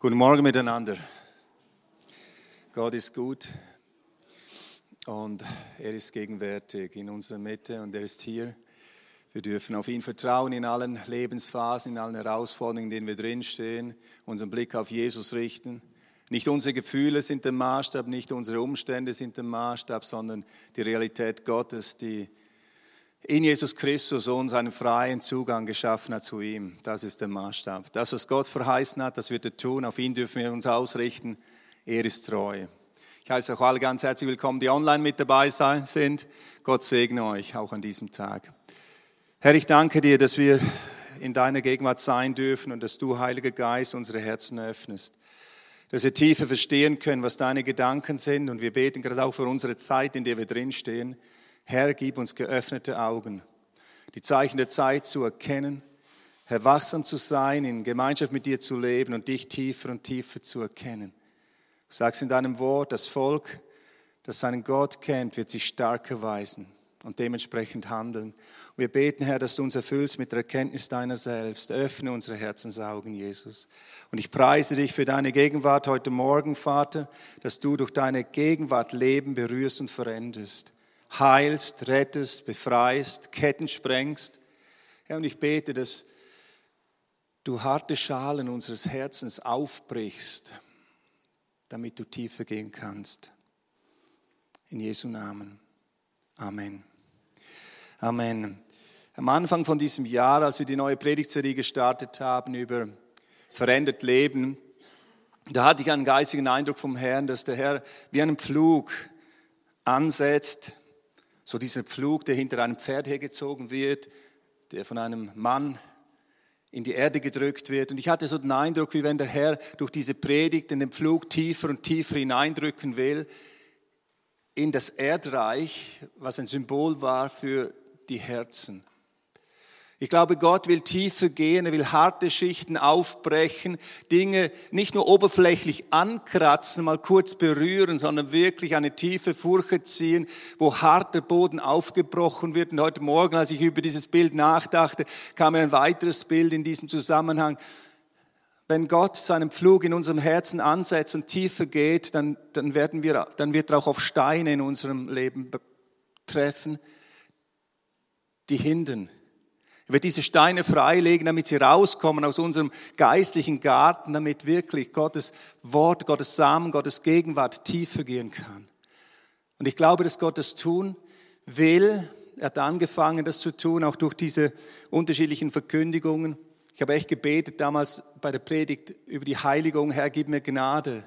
Guten Morgen miteinander. Gott ist gut und er ist gegenwärtig in unserer Mitte und er ist hier. Wir dürfen auf ihn vertrauen in allen Lebensphasen, in allen Herausforderungen, in denen wir drinstehen, unseren Blick auf Jesus richten. Nicht unsere Gefühle sind der Maßstab, nicht unsere Umstände sind der Maßstab, sondern die Realität Gottes, die in Jesus Christus uns einen freien Zugang geschaffen hat zu ihm. Das ist der Maßstab. Das, was Gott verheißen hat, das wird er tun. Auf ihn dürfen wir uns ausrichten. Er ist treu. Ich heiße auch alle ganz herzlich willkommen, die online mit dabei sind. Gott segne euch auch an diesem Tag. Herr, ich danke dir, dass wir in deiner Gegenwart sein dürfen und dass du, Heiliger Geist, unsere Herzen öffnest. Dass wir tiefer verstehen können, was deine Gedanken sind. Und wir beten gerade auch für unsere Zeit, in der wir drinstehen. Herr, gib uns geöffnete Augen, die Zeichen der Zeit zu erkennen, Herr, wachsam zu sein, in Gemeinschaft mit dir zu leben und dich tiefer und tiefer zu erkennen. Du sagst in deinem Wort, das Volk, das seinen Gott kennt, wird sich stark erweisen und dementsprechend handeln. Und wir beten, Herr, dass du uns erfüllst mit der Erkenntnis deiner selbst. Öffne unsere Herzensaugen, Jesus. Und ich preise dich für deine Gegenwart heute Morgen, Vater, dass du durch deine Gegenwart Leben berührst und veränderst heilst, rettest, befreist, Ketten sprengst. Ja, und ich bete, dass du harte Schalen unseres Herzens aufbrichst, damit du tiefer gehen kannst. In Jesu Namen. Amen. Amen. Am Anfang von diesem Jahr, als wir die neue Predigtserie gestartet haben über verändert Leben, da hatte ich einen geistigen Eindruck vom Herrn, dass der Herr wie einen Pflug ansetzt so dieser Pflug, der hinter einem Pferd hergezogen wird, der von einem Mann in die Erde gedrückt wird. Und ich hatte so den Eindruck, wie wenn der Herr durch diese Predigt in den Pflug tiefer und tiefer hineindrücken will in das Erdreich, was ein Symbol war für die Herzen. Ich glaube, Gott will tiefer gehen, er will harte Schichten aufbrechen, Dinge nicht nur oberflächlich ankratzen, mal kurz berühren, sondern wirklich eine tiefe Furche ziehen, wo harter Boden aufgebrochen wird. Und heute Morgen, als ich über dieses Bild nachdachte, kam mir ein weiteres Bild in diesem Zusammenhang. Wenn Gott seinen Pflug in unserem Herzen ansetzt und tiefer geht, dann, dann, werden wir, dann wird er auch auf Steine in unserem Leben treffen, die hindern er wird diese Steine freilegen, damit sie rauskommen aus unserem geistlichen Garten, damit wirklich Gottes Wort, Gottes Samen, Gottes Gegenwart tiefer gehen kann. Und ich glaube, dass Gott das tun will. Er hat angefangen, das zu tun, auch durch diese unterschiedlichen Verkündigungen. Ich habe echt gebetet damals bei der Predigt über die Heiligung, Herr, gib mir Gnade,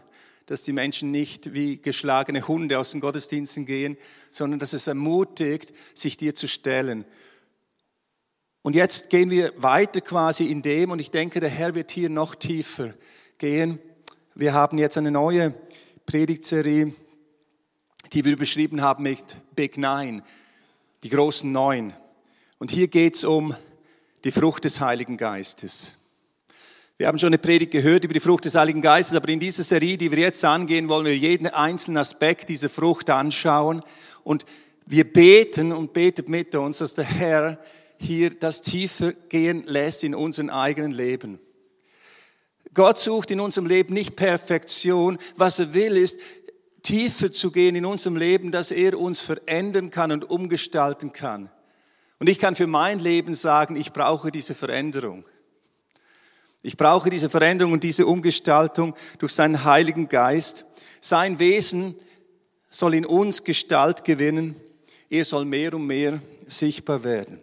dass die Menschen nicht wie geschlagene Hunde aus den Gottesdiensten gehen, sondern dass es ermutigt, sich dir zu stellen. Und jetzt gehen wir weiter quasi in dem und ich denke, der Herr wird hier noch tiefer gehen. Wir haben jetzt eine neue Predigtserie, die wir beschrieben haben mit Big Nine, die großen Neun. Und hier geht es um die Frucht des Heiligen Geistes. Wir haben schon eine Predigt gehört über die Frucht des Heiligen Geistes, aber in dieser Serie, die wir jetzt angehen, wollen wir jeden einzelnen Aspekt dieser Frucht anschauen. Und wir beten und betet mit uns, dass der Herr hier das tiefer gehen lässt in unserem eigenen Leben. Gott sucht in unserem Leben nicht Perfektion. Was er will, ist tiefer zu gehen in unserem Leben, dass er uns verändern kann und umgestalten kann. Und ich kann für mein Leben sagen, ich brauche diese Veränderung. Ich brauche diese Veränderung und diese Umgestaltung durch seinen Heiligen Geist. Sein Wesen soll in uns Gestalt gewinnen. Er soll mehr und mehr sichtbar werden.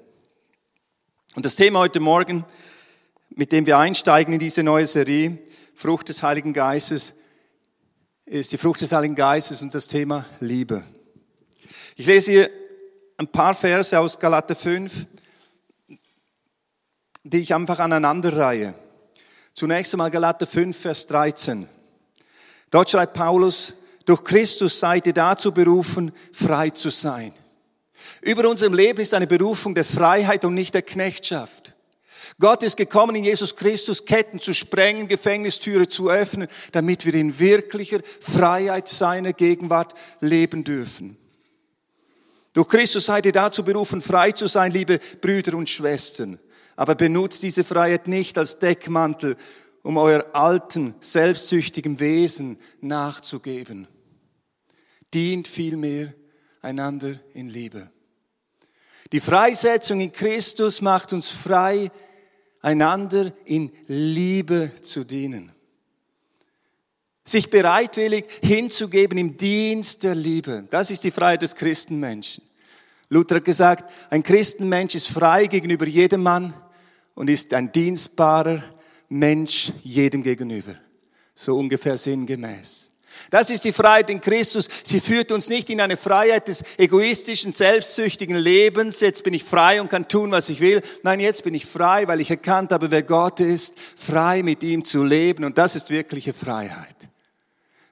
Und das Thema heute Morgen, mit dem wir einsteigen in diese neue Serie, Frucht des Heiligen Geistes, ist die Frucht des Heiligen Geistes und das Thema Liebe. Ich lese hier ein paar Verse aus Galater 5, die ich einfach aneinanderreihe. Zunächst einmal Galater 5, Vers 13. Dort schreibt Paulus, durch Christus seid ihr dazu berufen, frei zu sein. Über unserem Leben ist eine Berufung der Freiheit und nicht der Knechtschaft. Gott ist gekommen, in Jesus Christus Ketten zu sprengen, Gefängnistüre zu öffnen, damit wir in wirklicher Freiheit seiner Gegenwart leben dürfen. Durch Christus seid ihr dazu berufen, frei zu sein, liebe Brüder und Schwestern. Aber benutzt diese Freiheit nicht als Deckmantel, um euer alten, selbstsüchtigen Wesen nachzugeben. Dient vielmehr einander in Liebe. Die Freisetzung in Christus macht uns frei, einander in Liebe zu dienen. Sich bereitwillig hinzugeben im Dienst der Liebe. Das ist die Freiheit des Christenmenschen. Luther hat gesagt, ein Christenmensch ist frei gegenüber jedem Mann und ist ein dienstbarer Mensch jedem gegenüber. So ungefähr sinngemäß. Das ist die Freiheit in Christus. Sie führt uns nicht in eine Freiheit des egoistischen, selbstsüchtigen Lebens. Jetzt bin ich frei und kann tun, was ich will. Nein, jetzt bin ich frei, weil ich erkannt habe, wer Gott ist, frei mit ihm zu leben. Und das ist wirkliche Freiheit.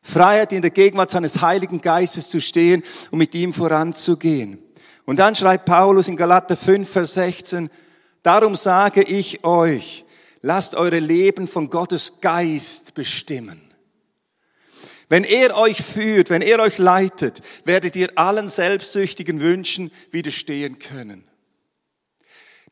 Freiheit in der Gegenwart seines Heiligen Geistes zu stehen und mit ihm voranzugehen. Und dann schreibt Paulus in Galater 5, Vers 16, darum sage ich euch, lasst eure Leben von Gottes Geist bestimmen. Wenn er euch führt, wenn er euch leitet, werdet ihr allen selbstsüchtigen Wünschen widerstehen können.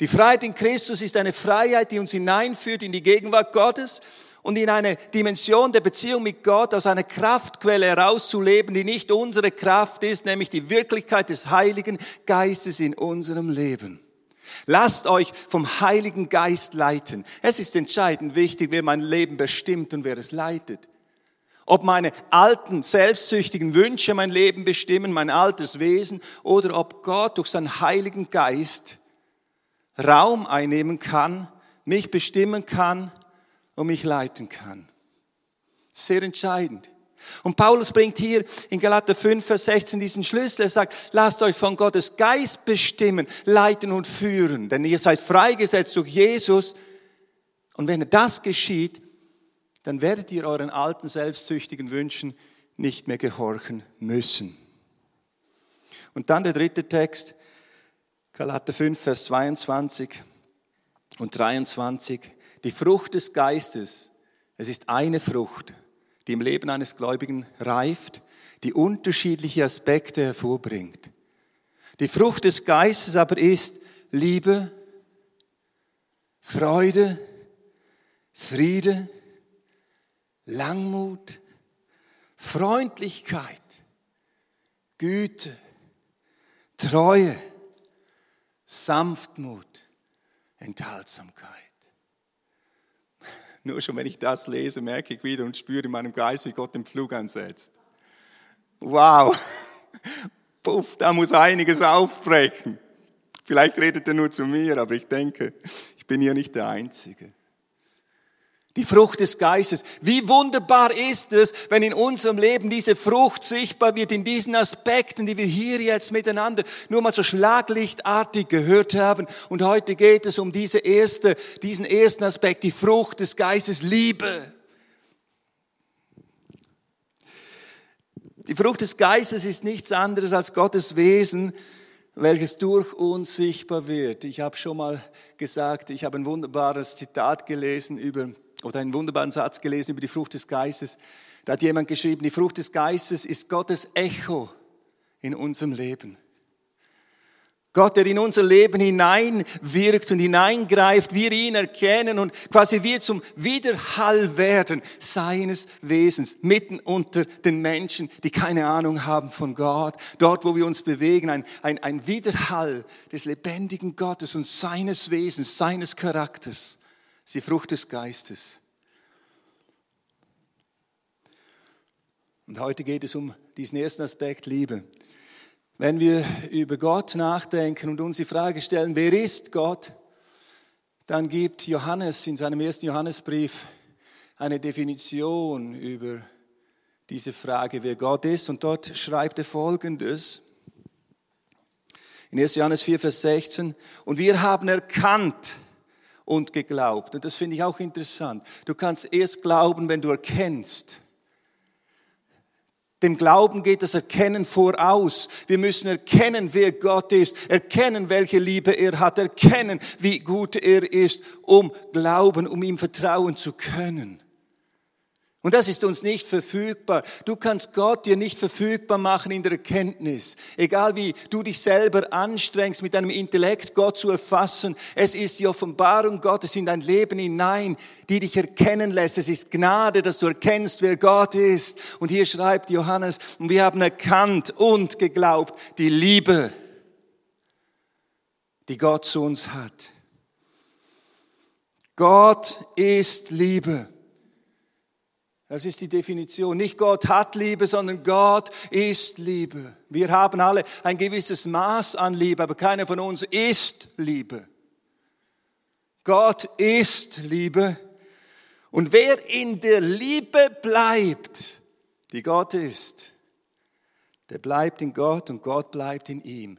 Die Freiheit in Christus ist eine Freiheit, die uns hineinführt in die Gegenwart Gottes und in eine Dimension der Beziehung mit Gott aus einer Kraftquelle herauszuleben, die nicht unsere Kraft ist, nämlich die Wirklichkeit des Heiligen Geistes in unserem Leben. Lasst euch vom Heiligen Geist leiten. Es ist entscheidend wichtig, wer mein Leben bestimmt und wer es leitet. Ob meine alten, selbstsüchtigen Wünsche mein Leben bestimmen, mein altes Wesen, oder ob Gott durch seinen Heiligen Geist Raum einnehmen kann, mich bestimmen kann und mich leiten kann. Sehr entscheidend. Und Paulus bringt hier in Galater 5, Vers 16 diesen Schlüssel. Er sagt, lasst euch von Gottes Geist bestimmen, leiten und führen. Denn ihr seid freigesetzt durch Jesus. Und wenn das geschieht, dann werdet ihr euren alten selbstsüchtigen Wünschen nicht mehr gehorchen müssen. Und dann der dritte Text, Galater 5, Vers 22 und 23. Die Frucht des Geistes, es ist eine Frucht, die im Leben eines Gläubigen reift, die unterschiedliche Aspekte hervorbringt. Die Frucht des Geistes aber ist Liebe, Freude, Friede, Langmut, Freundlichkeit, Güte, Treue, Sanftmut, Enthaltsamkeit. Nur schon wenn ich das lese, merke ich wieder und spüre in meinem Geist, wie Gott den Flug ansetzt. Wow, puff, da muss einiges aufbrechen. Vielleicht redet er nur zu mir, aber ich denke, ich bin hier nicht der Einzige. Die Frucht des Geistes. Wie wunderbar ist es, wenn in unserem Leben diese Frucht sichtbar wird, in diesen Aspekten, die wir hier jetzt miteinander nur mal so schlaglichtartig gehört haben. Und heute geht es um diese erste, diesen ersten Aspekt, die Frucht des Geistes, Liebe. Die Frucht des Geistes ist nichts anderes als Gottes Wesen, welches durch uns sichtbar wird. Ich habe schon mal gesagt, ich habe ein wunderbares Zitat gelesen über oder einen wunderbaren Satz gelesen über die Frucht des Geistes. Da hat jemand geschrieben, die Frucht des Geistes ist Gottes Echo in unserem Leben. Gott, der in unser Leben hineinwirkt und hineingreift, wir ihn erkennen und quasi wir zum Widerhall werden seines Wesens, mitten unter den Menschen, die keine Ahnung haben von Gott. Dort, wo wir uns bewegen, ein, ein, ein Widerhall des lebendigen Gottes und seines Wesens, seines Charakters die Frucht des Geistes. Und heute geht es um diesen ersten Aspekt Liebe. Wenn wir über Gott nachdenken und uns die Frage stellen, wer ist Gott, dann gibt Johannes in seinem ersten Johannesbrief eine Definition über diese Frage, wer Gott ist. Und dort schreibt er Folgendes. In 1. Johannes 4, Vers 16. Und wir haben erkannt, und geglaubt. Und das finde ich auch interessant. Du kannst erst glauben, wenn du erkennst. Dem Glauben geht das Erkennen voraus. Wir müssen erkennen, wer Gott ist, erkennen, welche Liebe er hat, erkennen, wie gut er ist, um glauben, um ihm vertrauen zu können. Und das ist uns nicht verfügbar. Du kannst Gott dir nicht verfügbar machen in der Erkenntnis. Egal wie du dich selber anstrengst, mit deinem Intellekt Gott zu erfassen. Es ist die Offenbarung Gottes in dein Leben hinein, die dich erkennen lässt. Es ist Gnade, dass du erkennst, wer Gott ist. Und hier schreibt Johannes, und wir haben erkannt und geglaubt, die Liebe, die Gott zu uns hat. Gott ist Liebe. Das ist die Definition. Nicht Gott hat Liebe, sondern Gott ist Liebe. Wir haben alle ein gewisses Maß an Liebe, aber keiner von uns ist Liebe. Gott ist Liebe. Und wer in der Liebe bleibt, die Gott ist, der bleibt in Gott und Gott bleibt in ihm.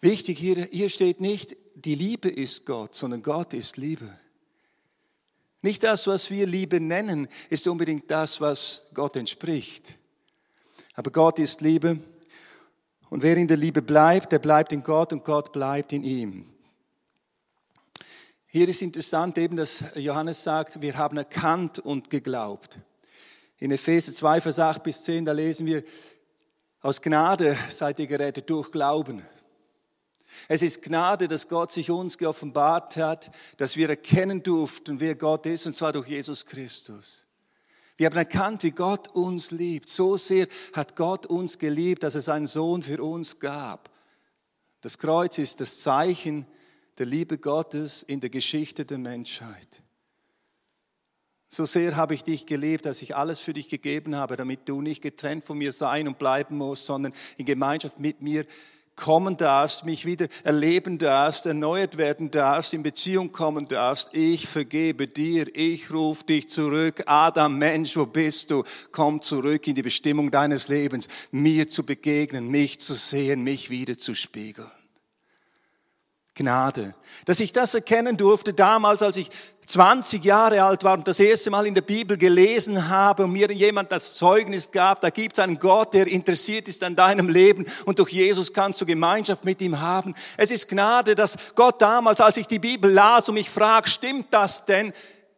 Wichtig, hier, hier steht nicht, die Liebe ist Gott, sondern Gott ist Liebe. Nicht das, was wir Liebe nennen, ist unbedingt das, was Gott entspricht. Aber Gott ist Liebe. Und wer in der Liebe bleibt, der bleibt in Gott und Gott bleibt in ihm. Hier ist interessant eben, dass Johannes sagt, wir haben erkannt und geglaubt. In Epheser 2, Vers 8 bis 10, da lesen wir, aus Gnade seid ihr gerettet durch Glauben. Es ist Gnade, dass Gott sich uns geoffenbart hat, dass wir erkennen durften, wer Gott ist, und zwar durch Jesus Christus. Wir haben erkannt, wie Gott uns liebt. So sehr hat Gott uns geliebt, dass er seinen Sohn für uns gab. Das Kreuz ist das Zeichen der Liebe Gottes in der Geschichte der Menschheit. So sehr habe ich dich geliebt, dass ich alles für dich gegeben habe, damit du nicht getrennt von mir sein und bleiben musst, sondern in Gemeinschaft mit mir kommen darfst, mich wieder erleben darfst, erneuert werden darfst, in Beziehung kommen darfst. Ich vergebe dir, ich rufe dich zurück. Adam, Mensch, wo bist du? Komm zurück in die Bestimmung deines Lebens, mir zu begegnen, mich zu sehen, mich wieder zu spiegeln. Gnade. Dass ich das erkennen durfte damals, als ich 20 Jahre alt war und das erste Mal in der Bibel gelesen habe und mir jemand das Zeugnis gab, da gibt es einen Gott, der interessiert ist an deinem Leben und durch Jesus kannst du Gemeinschaft mit ihm haben. Es ist Gnade, dass Gott damals, als ich die Bibel las und mich frag, stimmt das denn?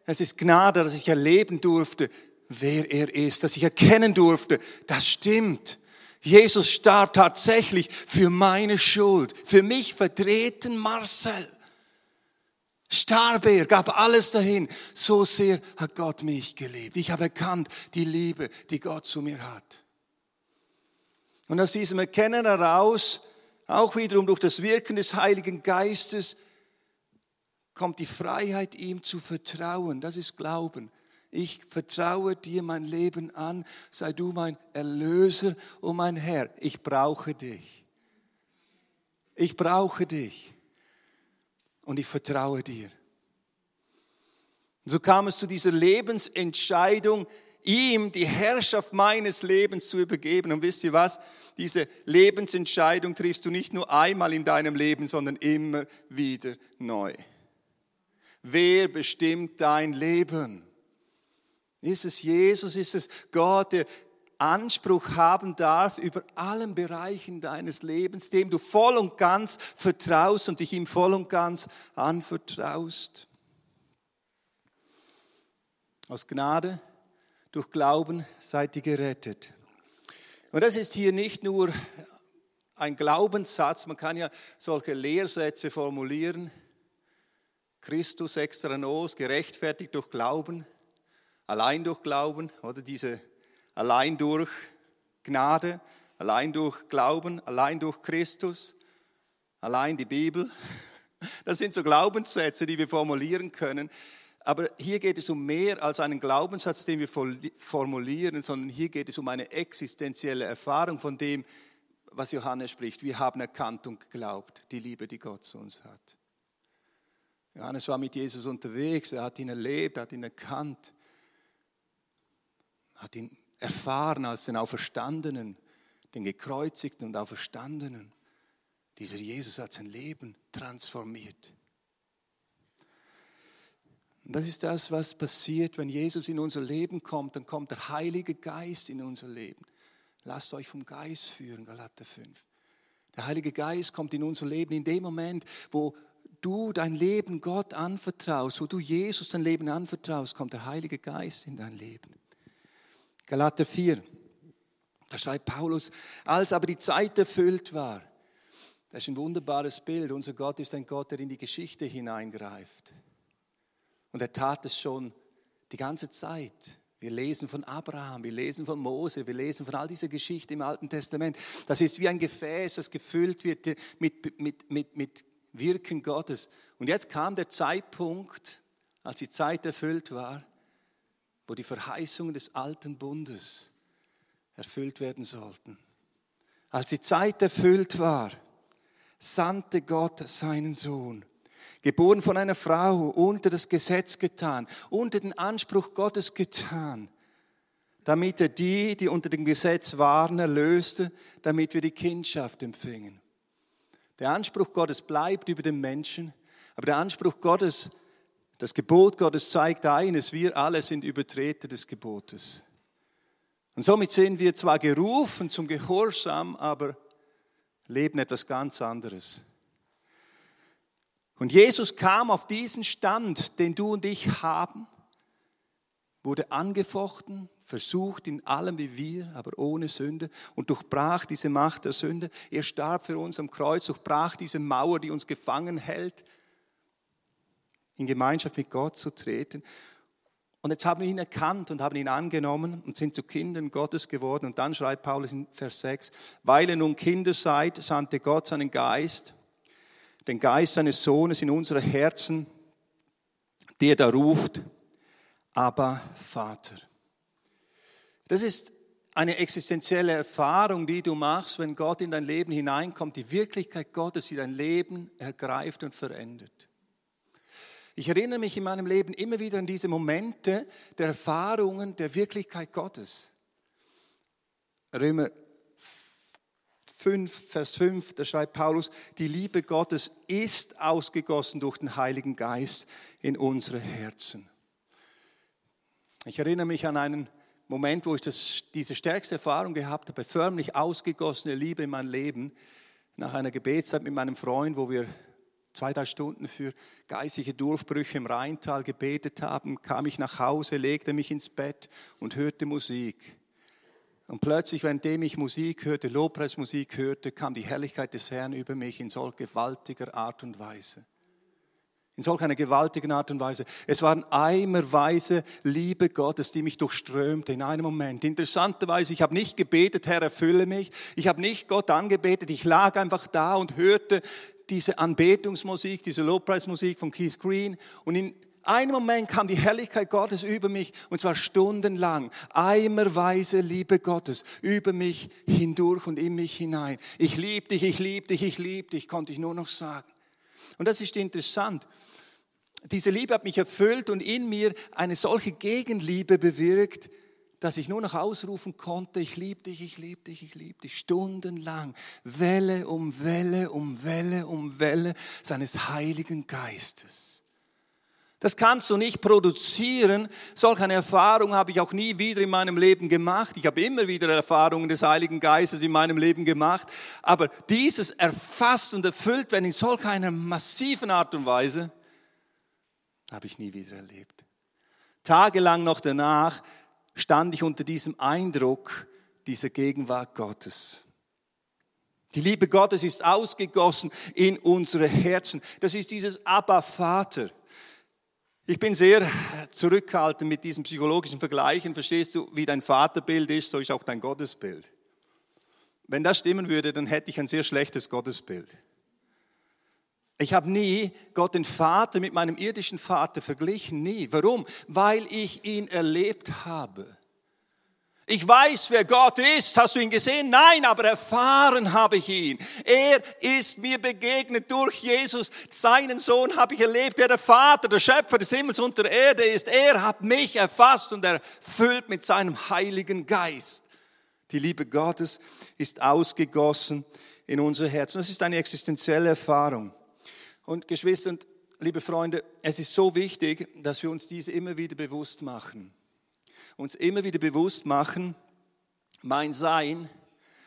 Es ist Gnade, dass ich erleben durfte, wer er ist, dass ich erkennen durfte, das stimmt. Jesus starb tatsächlich für meine Schuld, für mich vertreten Marcel starb er, gab alles dahin. So sehr hat Gott mich geliebt. Ich habe erkannt die Liebe, die Gott zu mir hat. Und aus diesem Erkennen heraus, auch wiederum durch das Wirken des Heiligen Geistes, kommt die Freiheit, ihm zu vertrauen. Das ist Glauben. Ich vertraue dir mein Leben an, sei du mein Erlöser und mein Herr. Ich brauche dich. Ich brauche dich und ich vertraue dir. Und so kam es zu dieser Lebensentscheidung, ihm die Herrschaft meines Lebens zu übergeben. Und wisst ihr was? Diese Lebensentscheidung triffst du nicht nur einmal in deinem Leben, sondern immer wieder neu. Wer bestimmt dein Leben? Ist es Jesus? Ist es Gott, der Anspruch haben darf über allen Bereichen deines Lebens, dem du voll und ganz vertraust und dich ihm voll und ganz anvertraust. Aus Gnade, durch Glauben seid ihr gerettet. Und das ist hier nicht nur ein Glaubenssatz, man kann ja solche Lehrsätze formulieren. Christus extra nos, gerechtfertigt durch Glauben, allein durch Glauben, oder diese allein durch Gnade, allein durch Glauben, allein durch Christus, allein die Bibel. Das sind so Glaubenssätze, die wir formulieren können. Aber hier geht es um mehr als einen Glaubenssatz, den wir formulieren, sondern hier geht es um eine existenzielle Erfahrung von dem, was Johannes spricht. Wir haben erkannt und geglaubt, die Liebe, die Gott zu uns hat. Johannes war mit Jesus unterwegs, er hat ihn erlebt, hat ihn erkannt, hat ihn erfahren als den Auferstandenen, den gekreuzigten und Auferstandenen. Dieser Jesus hat sein Leben transformiert. Und das ist das, was passiert, wenn Jesus in unser Leben kommt, dann kommt der Heilige Geist in unser Leben. Lasst euch vom Geist führen, Galater 5. Der Heilige Geist kommt in unser Leben in dem Moment, wo du dein Leben Gott anvertraust, wo du Jesus dein Leben anvertraust, kommt der Heilige Geist in dein Leben. Galater 4. Da schreibt Paulus, als aber die Zeit erfüllt war, das ist ein wunderbares Bild. Unser Gott ist ein Gott, der in die Geschichte hineingreift. Und er tat es schon die ganze Zeit. Wir lesen von Abraham, wir lesen von Mose, wir lesen von all dieser Geschichte im Alten Testament. Das ist wie ein Gefäß, das gefüllt wird mit, mit, mit, mit Wirken Gottes. Und jetzt kam der Zeitpunkt, als die Zeit erfüllt war, wo die Verheißungen des alten Bundes erfüllt werden sollten. Als die Zeit erfüllt war, sandte Gott seinen Sohn, geboren von einer Frau, unter das Gesetz getan, unter den Anspruch Gottes getan, damit er die, die unter dem Gesetz waren, erlöste, damit wir die Kindschaft empfingen. Der Anspruch Gottes bleibt über den Menschen, aber der Anspruch Gottes, das Gebot Gottes zeigt eines, wir alle sind Übertreter des Gebotes. Und somit sind wir zwar gerufen zum Gehorsam, aber leben etwas ganz anderes. Und Jesus kam auf diesen Stand, den du und ich haben, wurde angefochten, versucht in allem wie wir, aber ohne Sünde und durchbrach diese Macht der Sünde. Er starb für uns am Kreuz, durchbrach diese Mauer, die uns gefangen hält, in Gemeinschaft mit Gott zu treten. Und jetzt haben wir ihn erkannt und haben ihn angenommen und sind zu Kindern Gottes geworden. Und dann schreibt Paulus in Vers 6, weil ihr nun Kinder seid, sandte Gott seinen Geist, den Geist seines Sohnes in unsere Herzen, der da ruft, aber Vater. Das ist eine existenzielle Erfahrung, die du machst, wenn Gott in dein Leben hineinkommt, die Wirklichkeit Gottes, die dein Leben ergreift und verändert. Ich erinnere mich in meinem Leben immer wieder an diese Momente der Erfahrungen der Wirklichkeit Gottes. Römer 5, Vers 5, da schreibt Paulus, die Liebe Gottes ist ausgegossen durch den Heiligen Geist in unsere Herzen. Ich erinnere mich an einen Moment, wo ich das, diese stärkste Erfahrung gehabt habe, förmlich ausgegossene Liebe in mein Leben, nach einer Gebetszeit mit meinem Freund, wo wir zwei, drei Stunden für geistige Durchbrüche im Rheintal gebetet haben, kam ich nach Hause, legte mich ins Bett und hörte Musik. Und plötzlich, währenddem ich Musik hörte, Lobpreismusik hörte, kam die Herrlichkeit des Herrn über mich in solch gewaltiger Art und Weise. In solch einer gewaltigen Art und Weise. Es waren eimerweise Liebe Gottes, die mich durchströmte in einem Moment. Interessanterweise, ich habe nicht gebetet, Herr, erfülle mich. Ich habe nicht Gott angebetet. Ich lag einfach da und hörte diese Anbetungsmusik, diese Lobpreismusik von Keith Green und in einem Moment kam die Herrlichkeit Gottes über mich und zwar stundenlang. Eimerweise Liebe Gottes über mich hindurch und in mich hinein. Ich liebe dich, ich liebe dich, ich liebe dich, konnte ich nur noch sagen. Und das ist interessant. Diese Liebe hat mich erfüllt und in mir eine solche Gegenliebe bewirkt, dass ich nur noch ausrufen konnte, ich liebe dich, ich liebe dich, ich liebe dich, stundenlang, Welle um Welle um Welle um Welle seines Heiligen Geistes. Das kannst du nicht produzieren. Solch eine Erfahrung habe ich auch nie wieder in meinem Leben gemacht. Ich habe immer wieder Erfahrungen des Heiligen Geistes in meinem Leben gemacht. Aber dieses erfasst und erfüllt werden in solch einer massiven Art und Weise, habe ich nie wieder erlebt. Tagelang noch danach stand ich unter diesem Eindruck dieser Gegenwart Gottes. Die Liebe Gottes ist ausgegossen in unsere Herzen. Das ist dieses Abba Vater. Ich bin sehr zurückhaltend mit diesen psychologischen Vergleichen. Verstehst du, wie dein Vaterbild ist, so ist auch dein Gottesbild. Wenn das stimmen würde, dann hätte ich ein sehr schlechtes Gottesbild. Ich habe nie Gott den Vater mit meinem irdischen Vater verglichen, nie. Warum? Weil ich ihn erlebt habe. Ich weiß, wer Gott ist. Hast du ihn gesehen? Nein, aber erfahren habe ich ihn. Er ist mir begegnet durch Jesus. Seinen Sohn habe ich erlebt, der der Vater, der Schöpfer des Himmels und der Erde ist. Er hat mich erfasst und erfüllt mit seinem Heiligen Geist. Die Liebe Gottes ist ausgegossen in unser Herz. Das ist eine existenzielle Erfahrung. Und Geschwister und liebe Freunde, es ist so wichtig, dass wir uns diese immer wieder bewusst machen. Uns immer wieder bewusst machen, mein Sein,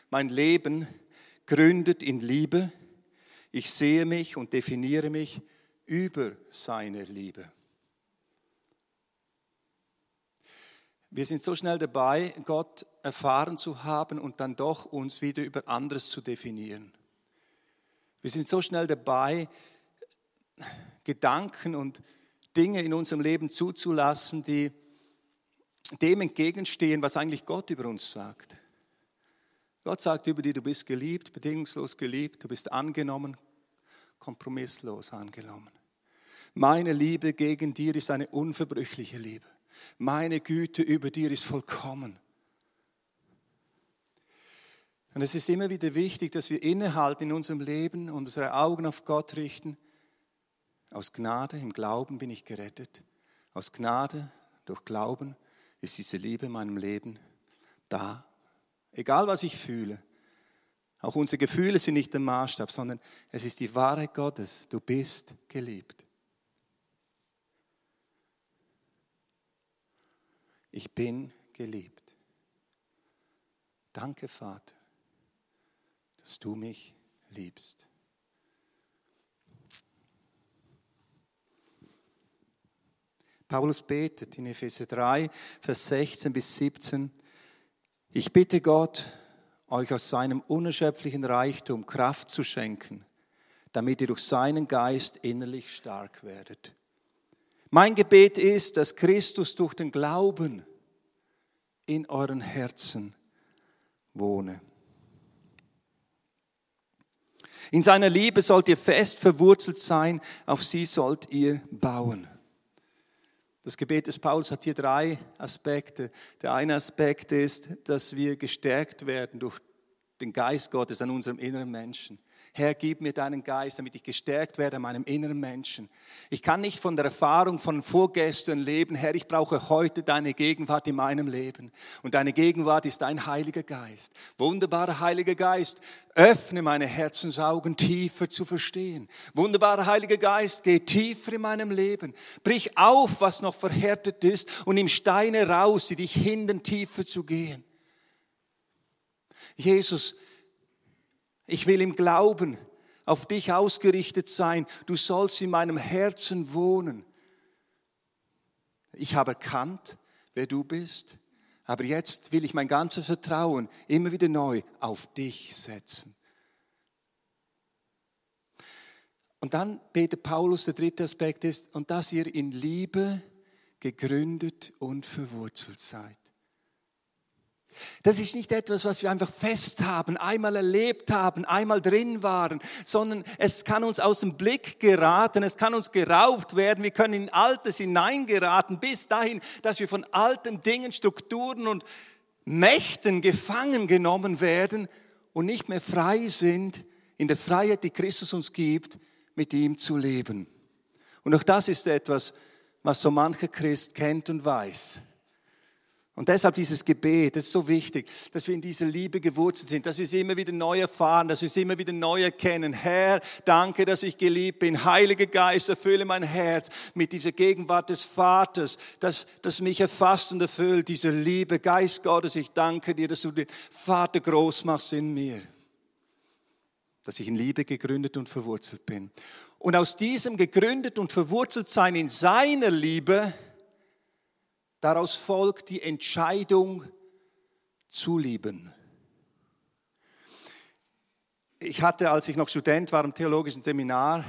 mein Leben gründet in Liebe. Ich sehe mich und definiere mich über seine Liebe. Wir sind so schnell dabei, Gott erfahren zu haben und dann doch uns wieder über anderes zu definieren. Wir sind so schnell dabei, Gedanken und Dinge in unserem Leben zuzulassen, die dem entgegenstehen, was eigentlich Gott über uns sagt. Gott sagt über dich, du bist geliebt, bedingungslos geliebt, du bist angenommen, kompromisslos angenommen. Meine Liebe gegen dir ist eine unverbrüchliche Liebe. Meine Güte über dir ist vollkommen. Und es ist immer wieder wichtig, dass wir innehalten in unserem Leben unsere Augen auf Gott richten. Aus Gnade, im Glauben bin ich gerettet. Aus Gnade, durch Glauben ist diese Liebe in meinem Leben da. Egal was ich fühle. Auch unsere Gefühle sind nicht der Maßstab, sondern es ist die Wahrheit Gottes. Du bist geliebt. Ich bin geliebt. Danke, Vater, dass du mich liebst. Paulus betet in Epheser 3, Vers 16 bis 17. Ich bitte Gott, euch aus seinem unerschöpflichen Reichtum Kraft zu schenken, damit ihr durch seinen Geist innerlich stark werdet. Mein Gebet ist, dass Christus durch den Glauben in euren Herzen wohne. In seiner Liebe sollt ihr fest verwurzelt sein, auf sie sollt ihr bauen. Das Gebet des Paulus hat hier drei Aspekte. Der eine Aspekt ist, dass wir gestärkt werden durch den Geist Gottes an unserem inneren Menschen. Herr, gib mir deinen Geist, damit ich gestärkt werde an meinem inneren Menschen. Ich kann nicht von der Erfahrung von vorgestern leben. Herr, ich brauche heute deine Gegenwart in meinem Leben. Und deine Gegenwart ist dein Heiliger Geist. Wunderbarer Heiliger Geist, öffne meine Herzensaugen tiefer zu verstehen. Wunderbarer Heiliger Geist, geh tiefer in meinem Leben. Brich auf, was noch verhärtet ist und nimm Steine raus, die dich hindern, tiefer zu gehen. Jesus, ich will im Glauben auf dich ausgerichtet sein. Du sollst in meinem Herzen wohnen. Ich habe erkannt, wer du bist, aber jetzt will ich mein ganzes Vertrauen immer wieder neu auf dich setzen. Und dann betet Paulus, der dritte Aspekt ist, und dass ihr in Liebe gegründet und verwurzelt seid. Das ist nicht etwas, was wir einfach fest haben, einmal erlebt haben, einmal drin waren, sondern es kann uns aus dem Blick geraten, es kann uns geraubt werden, wir können in Altes hineingeraten, bis dahin, dass wir von alten Dingen, Strukturen und Mächten gefangen genommen werden und nicht mehr frei sind, in der Freiheit, die Christus uns gibt, mit ihm zu leben. Und auch das ist etwas, was so mancher Christ kennt und weiß. Und deshalb dieses Gebet, das ist so wichtig, dass wir in dieser Liebe gewurzelt sind, dass wir sie immer wieder neu erfahren, dass wir sie immer wieder neu erkennen. Herr, danke, dass ich geliebt bin. Heiliger Geist, erfülle mein Herz mit dieser Gegenwart des Vaters, dass, dass mich erfasst und erfüllt, diese Liebe. Geist Gottes, ich danke dir, dass du den Vater groß machst in mir. Dass ich in Liebe gegründet und verwurzelt bin. Und aus diesem gegründet und verwurzelt sein in seiner Liebe, Daraus folgt die Entscheidung zu lieben. Ich hatte, als ich noch Student war im theologischen Seminar,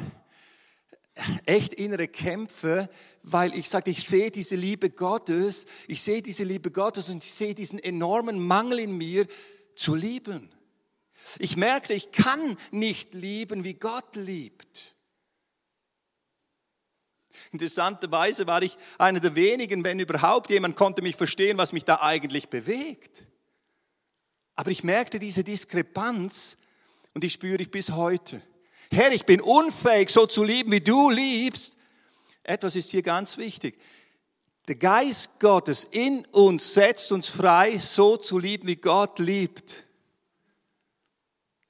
echt innere Kämpfe, weil ich sagte, ich sehe diese Liebe Gottes, ich sehe diese Liebe Gottes und ich sehe diesen enormen Mangel in mir zu lieben. Ich merkte, ich kann nicht lieben, wie Gott liebt. Interessanterweise war ich einer der wenigen, wenn überhaupt jemand konnte mich verstehen, was mich da eigentlich bewegt. Aber ich merkte diese Diskrepanz und die spüre ich bis heute. Herr, ich bin unfähig, so zu lieben, wie du liebst. Etwas ist hier ganz wichtig. Der Geist Gottes in uns setzt uns frei, so zu lieben, wie Gott liebt.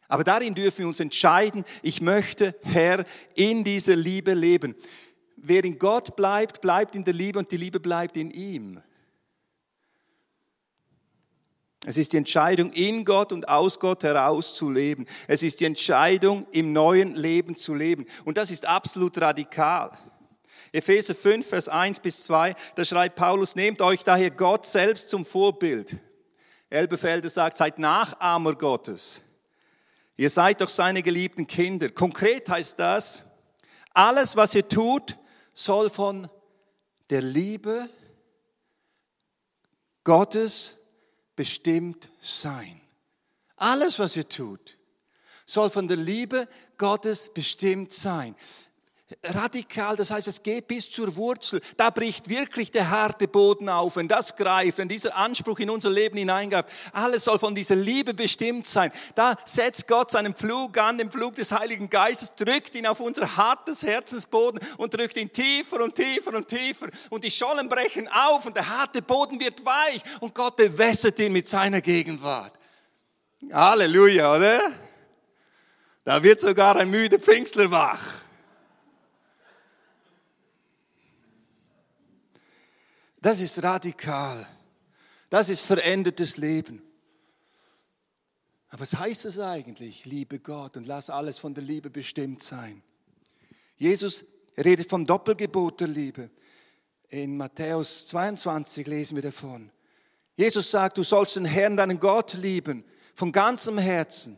Aber darin dürfen wir uns entscheiden, ich möchte, Herr, in dieser Liebe leben wer in Gott bleibt, bleibt in der Liebe und die Liebe bleibt in ihm. Es ist die Entscheidung, in Gott und aus Gott heraus zu leben. Es ist die Entscheidung, im neuen Leben zu leben. Und das ist absolut radikal. Epheser 5, Vers 1 bis 2, da schreibt Paulus, nehmt euch daher Gott selbst zum Vorbild. Elbefelder sagt, seid Nachahmer Gottes. Ihr seid doch seine geliebten Kinder. Konkret heißt das, alles, was ihr tut, soll von der Liebe Gottes bestimmt sein. Alles, was ihr tut, soll von der Liebe Gottes bestimmt sein radikal, das heißt, es geht bis zur Wurzel. Da bricht wirklich der harte Boden auf, wenn das greift, wenn dieser Anspruch in unser Leben hineingreift. Alles soll von dieser Liebe bestimmt sein. Da setzt Gott seinen Pflug an, den Pflug des Heiligen Geistes, drückt ihn auf unser hartes Herzensboden und drückt ihn tiefer und tiefer und tiefer. Und die Schollen brechen auf und der harte Boden wird weich und Gott bewässert ihn mit seiner Gegenwart. Halleluja, oder? Da wird sogar ein müde Pfingstler wach. Das ist radikal. Das ist verändertes Leben. Aber was heißt es eigentlich? Liebe Gott und lass alles von der Liebe bestimmt sein. Jesus redet vom Doppelgebot der Liebe. In Matthäus 22 lesen wir davon. Jesus sagt, du sollst den Herrn, deinen Gott lieben, von ganzem Herzen.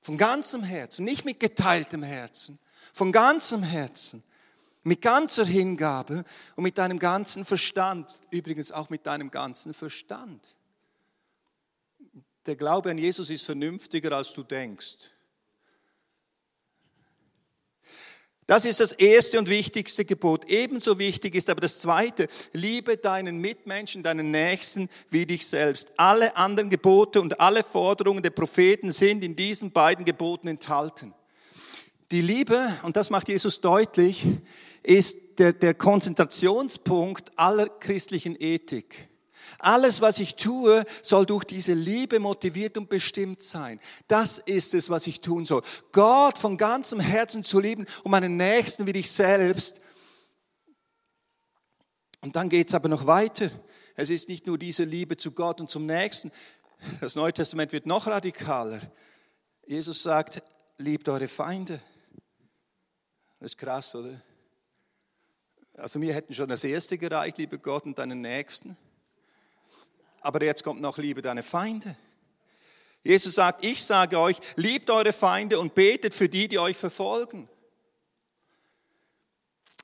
Von ganzem Herzen, nicht mit geteiltem Herzen, von ganzem Herzen mit ganzer Hingabe und mit deinem ganzen Verstand, übrigens auch mit deinem ganzen Verstand. Der Glaube an Jesus ist vernünftiger, als du denkst. Das ist das erste und wichtigste Gebot. Ebenso wichtig ist aber das zweite, liebe deinen Mitmenschen, deinen Nächsten wie dich selbst. Alle anderen Gebote und alle Forderungen der Propheten sind in diesen beiden Geboten enthalten. Die Liebe, und das macht Jesus deutlich, ist der, der Konzentrationspunkt aller christlichen Ethik. Alles, was ich tue, soll durch diese Liebe motiviert und bestimmt sein. Das ist es, was ich tun soll. Gott von ganzem Herzen zu lieben und meinen Nächsten wie dich selbst. Und dann geht es aber noch weiter. Es ist nicht nur diese Liebe zu Gott und zum Nächsten. Das Neue Testament wird noch radikaler. Jesus sagt, liebt eure Feinde. Das ist krass, oder? Also wir hätten schon das erste gereicht, liebe Gott und deinen Nächsten. Aber jetzt kommt noch, liebe deine Feinde. Jesus sagt, ich sage euch, liebt eure Feinde und betet für die, die euch verfolgen.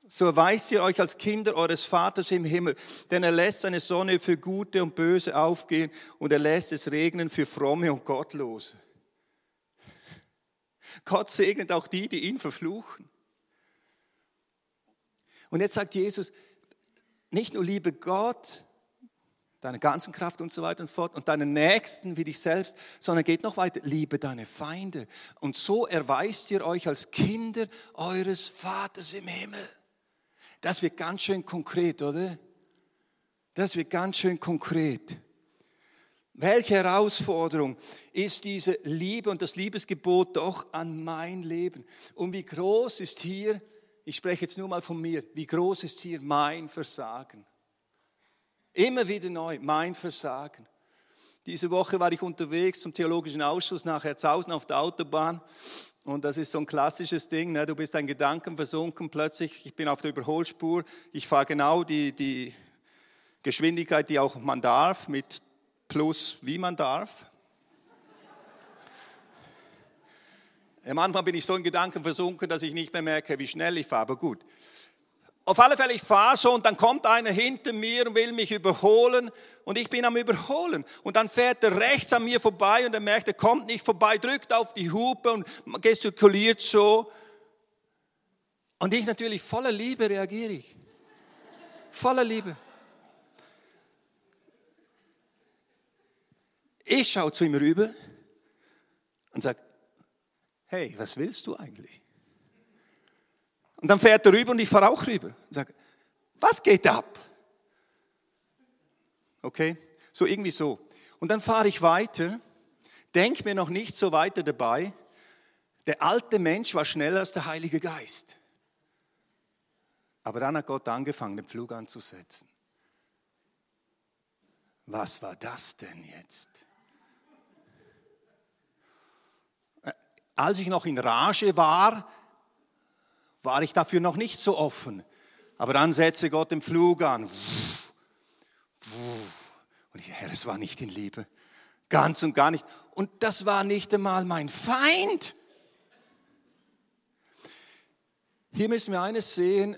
So erweist ihr euch als Kinder eures Vaters im Himmel, denn er lässt seine Sonne für Gute und Böse aufgehen und er lässt es regnen für Fromme und Gottlose. Gott segnet auch die, die ihn verfluchen. Und jetzt sagt Jesus, nicht nur liebe Gott, deine ganzen Kraft und so weiter und fort und deinen Nächsten wie dich selbst, sondern geht noch weiter, liebe deine Feinde. Und so erweist ihr euch als Kinder eures Vaters im Himmel. Das wird ganz schön konkret, oder? Das wird ganz schön konkret. Welche Herausforderung ist diese Liebe und das Liebesgebot doch an mein Leben? Und wie groß ist hier ich spreche jetzt nur mal von mir, wie groß ist hier mein Versagen? Immer wieder neu, mein Versagen. Diese Woche war ich unterwegs zum Theologischen Ausschuss nach Herzhausen auf der Autobahn. Und das ist so ein klassisches Ding. Ne? Du bist ein Gedanken versunken, plötzlich, ich bin auf der Überholspur, ich fahre genau die, die Geschwindigkeit, die auch man darf, mit plus wie man darf. Anfang bin ich so in Gedanken versunken, dass ich nicht mehr merke, wie schnell ich fahre, aber gut. Auf alle Fälle, ich fahre so und dann kommt einer hinter mir und will mich überholen und ich bin am Überholen. Und dann fährt er rechts an mir vorbei und er merkt, er kommt nicht vorbei, drückt auf die Hupe und gestikuliert so. Und ich natürlich voller Liebe reagiere ich. Voller Liebe. Ich schaue zu ihm rüber und sage, hey, was willst du eigentlich? Und dann fährt er rüber und ich fahre auch rüber und sage, was geht ab? Okay, so irgendwie so. Und dann fahre ich weiter, denke mir noch nicht so weiter dabei, der alte Mensch war schneller als der Heilige Geist. Aber dann hat Gott angefangen, den Flug anzusetzen. Was war das denn jetzt? Als ich noch in Rage war, war ich dafür noch nicht so offen. Aber dann setzte Gott den Flug an. Und ich, Herr, es war nicht in Liebe. Ganz und gar nicht. Und das war nicht einmal mein Feind. Hier müssen wir eines sehen,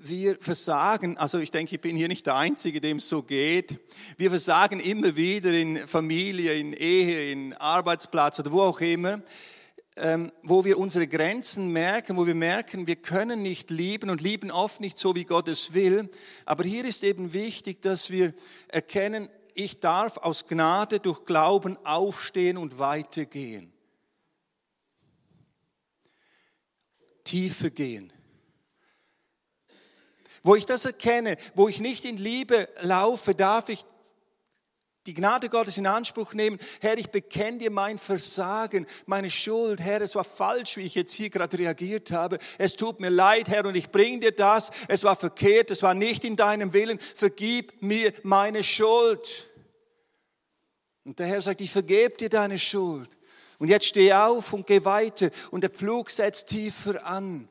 wir versagen, also ich denke, ich bin hier nicht der Einzige, dem es so geht. Wir versagen immer wieder in Familie, in Ehe, in Arbeitsplatz oder wo auch immer, wo wir unsere Grenzen merken, wo wir merken, wir können nicht lieben und lieben oft nicht so, wie Gott es will. Aber hier ist eben wichtig, dass wir erkennen, ich darf aus Gnade durch Glauben aufstehen und weitergehen. Tiefer gehen. Wo ich das erkenne, wo ich nicht in Liebe laufe, darf ich die Gnade Gottes in Anspruch nehmen. Herr, ich bekenne dir mein Versagen, meine Schuld. Herr, es war falsch, wie ich jetzt hier gerade reagiert habe. Es tut mir leid, Herr, und ich bringe dir das. Es war verkehrt, es war nicht in deinem Willen. Vergib mir meine Schuld. Und der Herr sagt, ich vergebe dir deine Schuld. Und jetzt steh auf und geh weiter. Und der Pflug setzt tiefer an.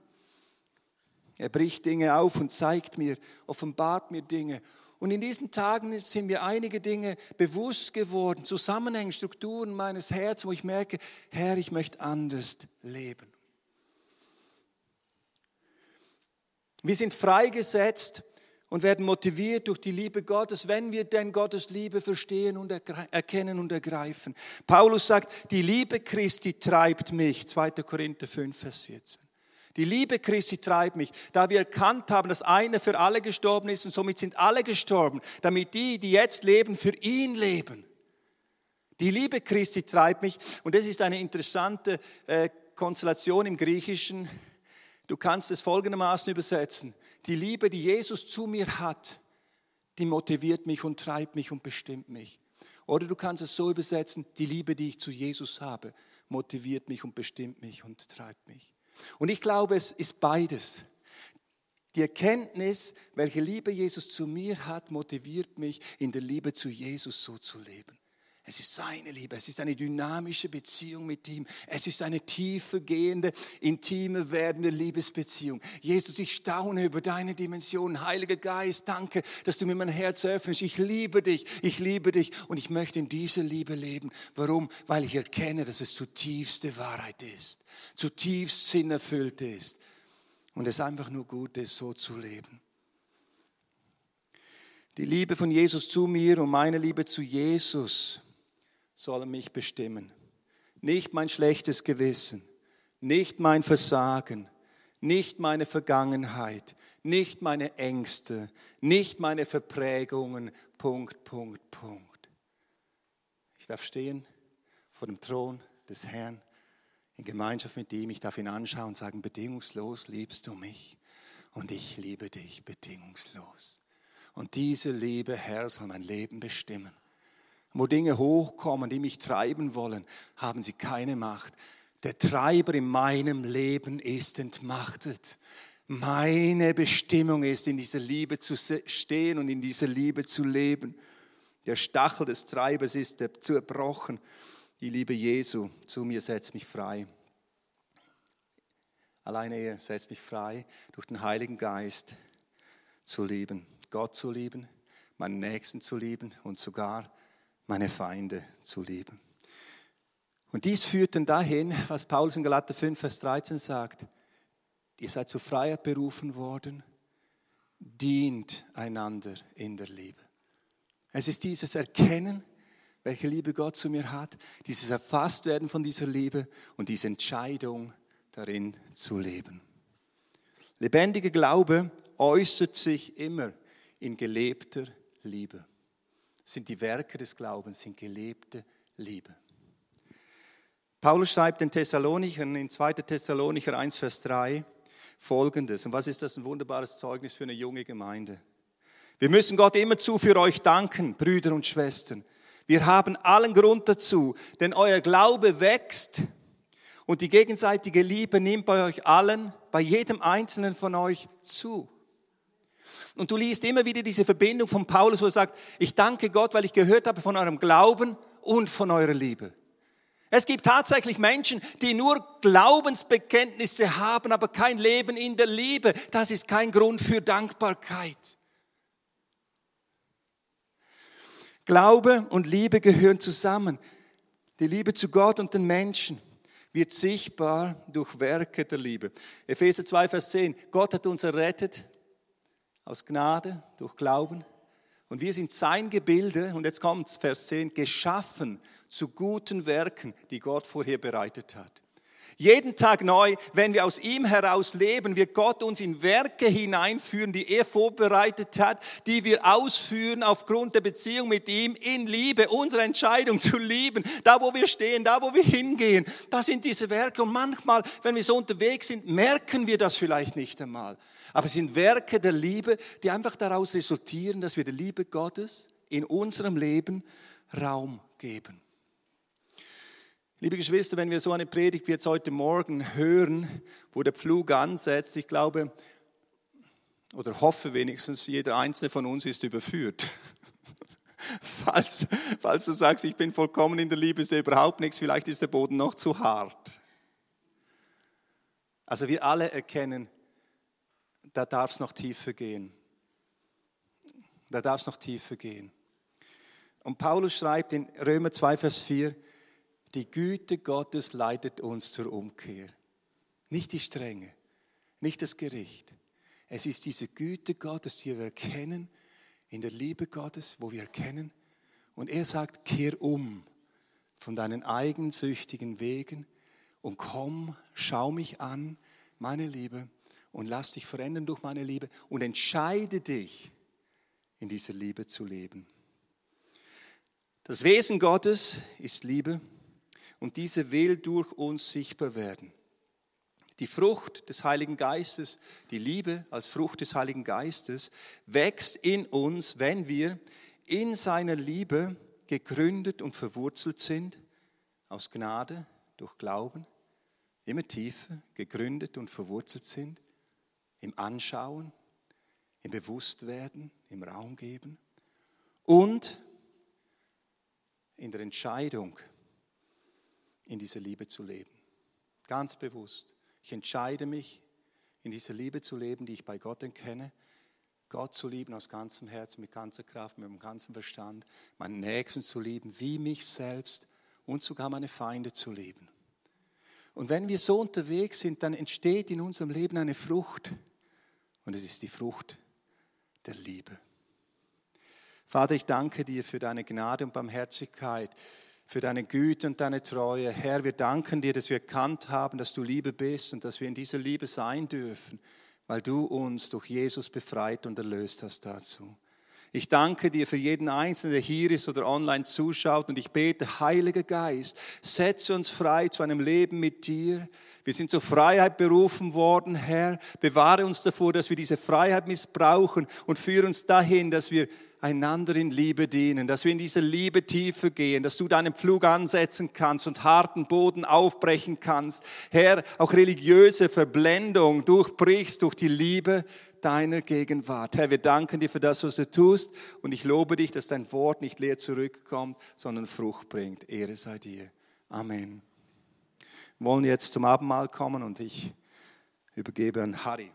Er bricht Dinge auf und zeigt mir, offenbart mir Dinge. Und in diesen Tagen sind mir einige Dinge bewusst geworden, Zusammenhänge, Strukturen meines Herzens, wo ich merke, Herr, ich möchte anders leben. Wir sind freigesetzt und werden motiviert durch die Liebe Gottes, wenn wir denn Gottes Liebe verstehen und erkennen und ergreifen. Paulus sagt, die Liebe Christi treibt mich, 2. Korinther 5, Vers 14. Die Liebe Christi treibt mich, da wir erkannt haben, dass einer für alle gestorben ist und somit sind alle gestorben, damit die, die jetzt leben, für ihn leben. Die Liebe Christi treibt mich und das ist eine interessante äh, Konstellation im Griechischen. Du kannst es folgendermaßen übersetzen. Die Liebe, die Jesus zu mir hat, die motiviert mich und treibt mich und bestimmt mich. Oder du kannst es so übersetzen, die Liebe, die ich zu Jesus habe, motiviert mich und bestimmt mich und treibt mich. Und ich glaube, es ist beides. Die Erkenntnis, welche Liebe Jesus zu mir hat, motiviert mich, in der Liebe zu Jesus so zu leben. Es ist seine Liebe, es ist eine dynamische Beziehung mit ihm, es ist eine tiefer gehende, intime werdende Liebesbeziehung. Jesus, ich staune über deine Dimension. Heiliger Geist, danke, dass du mir mein Herz öffnest. Ich liebe dich, ich liebe dich und ich möchte in dieser Liebe leben. Warum? Weil ich erkenne, dass es zutiefste Wahrheit ist, zutiefst sinnerfüllt ist und es einfach nur gut ist, so zu leben. Die Liebe von Jesus zu mir und meine Liebe zu Jesus sollen mich bestimmen. Nicht mein schlechtes Gewissen, nicht mein Versagen, nicht meine Vergangenheit, nicht meine Ängste, nicht meine Verprägungen. Punkt, Punkt, Punkt. Ich darf stehen vor dem Thron des Herrn in Gemeinschaft mit ihm. Ich darf ihn anschauen und sagen, bedingungslos liebst du mich und ich liebe dich bedingungslos. Und diese Liebe, Herr, soll mein Leben bestimmen wo Dinge hochkommen, die mich treiben wollen, haben sie keine Macht. Der Treiber in meinem Leben ist entmachtet. Meine Bestimmung ist, in dieser Liebe zu stehen und in dieser Liebe zu leben. Der Stachel des Treibers ist zerbrochen. Die Liebe Jesu zu mir setzt mich frei. Alleine er setzt mich frei, durch den Heiligen Geist zu lieben. Gott zu lieben, meinen Nächsten zu lieben und sogar meine Feinde zu lieben. Und dies führt dann dahin, was Paulus in Galater 5, Vers 13 sagt. Ihr seid zur Freiheit berufen worden, dient einander in der Liebe. Es ist dieses Erkennen, welche Liebe Gott zu mir hat, dieses Erfasstwerden von dieser Liebe und diese Entscheidung darin zu leben. Lebendiger Glaube äußert sich immer in gelebter Liebe sind die Werke des Glaubens, sind gelebte Liebe. Paulus schreibt den Thessalonichern in 2. Thessalonicher 1, Vers 3 folgendes. Und was ist das ein wunderbares Zeugnis für eine junge Gemeinde? Wir müssen Gott immerzu für euch danken, Brüder und Schwestern. Wir haben allen Grund dazu, denn euer Glaube wächst und die gegenseitige Liebe nimmt bei euch allen, bei jedem einzelnen von euch zu. Und du liest immer wieder diese Verbindung von Paulus, wo er sagt, ich danke Gott, weil ich gehört habe von eurem Glauben und von eurer Liebe. Es gibt tatsächlich Menschen, die nur Glaubensbekenntnisse haben, aber kein Leben in der Liebe. Das ist kein Grund für Dankbarkeit. Glaube und Liebe gehören zusammen. Die Liebe zu Gott und den Menschen wird sichtbar durch Werke der Liebe. Epheser 2, Vers 10. Gott hat uns errettet aus Gnade, durch Glauben. Und wir sind sein Gebilde, und jetzt kommt Vers 10, geschaffen zu guten Werken, die Gott vorher bereitet hat. Jeden Tag neu, wenn wir aus ihm heraus leben, wird Gott uns in Werke hineinführen, die er vorbereitet hat, die wir ausführen aufgrund der Beziehung mit ihm in Liebe, unsere Entscheidung zu lieben, da wo wir stehen, da wo wir hingehen. Das sind diese Werke. Und manchmal, wenn wir so unterwegs sind, merken wir das vielleicht nicht einmal. Aber es sind Werke der Liebe, die einfach daraus resultieren, dass wir der Liebe Gottes in unserem Leben Raum geben. Liebe Geschwister, wenn wir so eine Predigt wie jetzt heute Morgen hören, wo der Pflug ansetzt, ich glaube oder hoffe wenigstens, jeder einzelne von uns ist überführt. falls, falls du sagst, ich bin vollkommen in der Liebe, sehe überhaupt nichts, vielleicht ist der Boden noch zu hart. Also wir alle erkennen, da darf es noch tiefer gehen. Da darf es noch tiefer gehen. Und Paulus schreibt in Römer 2, Vers 4, die Güte Gottes leitet uns zur Umkehr. Nicht die Strenge, nicht das Gericht. Es ist diese Güte Gottes, die wir erkennen, in der Liebe Gottes, wo wir erkennen. Und er sagt, kehr um von deinen eigensüchtigen Wegen und komm, schau mich an, meine Liebe, und lass dich verändern durch meine Liebe und entscheide dich, in dieser Liebe zu leben. Das Wesen Gottes ist Liebe und diese will durch uns sichtbar werden. Die Frucht des Heiligen Geistes, die Liebe als Frucht des Heiligen Geistes, wächst in uns, wenn wir in seiner Liebe gegründet und verwurzelt sind, aus Gnade, durch Glauben, immer tiefer gegründet und verwurzelt sind, im Anschauen, im Bewusstwerden, im Raum geben und in der Entscheidung, in dieser Liebe zu leben. Ganz bewusst. Ich entscheide mich, in dieser Liebe zu leben, die ich bei Gott erkenne. Gott zu lieben aus ganzem Herzen, mit ganzer Kraft, mit dem ganzen Verstand, meinen Nächsten zu lieben, wie mich selbst und sogar meine Feinde zu lieben. Und wenn wir so unterwegs sind, dann entsteht in unserem Leben eine Frucht. Und es ist die Frucht der Liebe. Vater, ich danke dir für deine Gnade und Barmherzigkeit für deine Güte und deine Treue. Herr, wir danken dir, dass wir erkannt haben, dass du Liebe bist und dass wir in dieser Liebe sein dürfen, weil du uns durch Jesus befreit und erlöst hast dazu. Ich danke dir für jeden Einzelnen, der hier ist oder online zuschaut und ich bete, Heiliger Geist, setze uns frei zu einem Leben mit dir. Wir sind zur Freiheit berufen worden, Herr. Bewahre uns davor, dass wir diese Freiheit missbrauchen und führe uns dahin, dass wir einander in Liebe dienen, dass wir in diese Liebe tiefer gehen, dass du deinen Pflug ansetzen kannst und harten Boden aufbrechen kannst. Herr, auch religiöse Verblendung durchbrichst durch die Liebe deiner Gegenwart. Herr, wir danken dir für das, was du tust und ich lobe dich, dass dein Wort nicht leer zurückkommt, sondern Frucht bringt. Ehre sei dir. Amen. Wir wollen jetzt zum Abendmahl kommen und ich übergebe an Harry.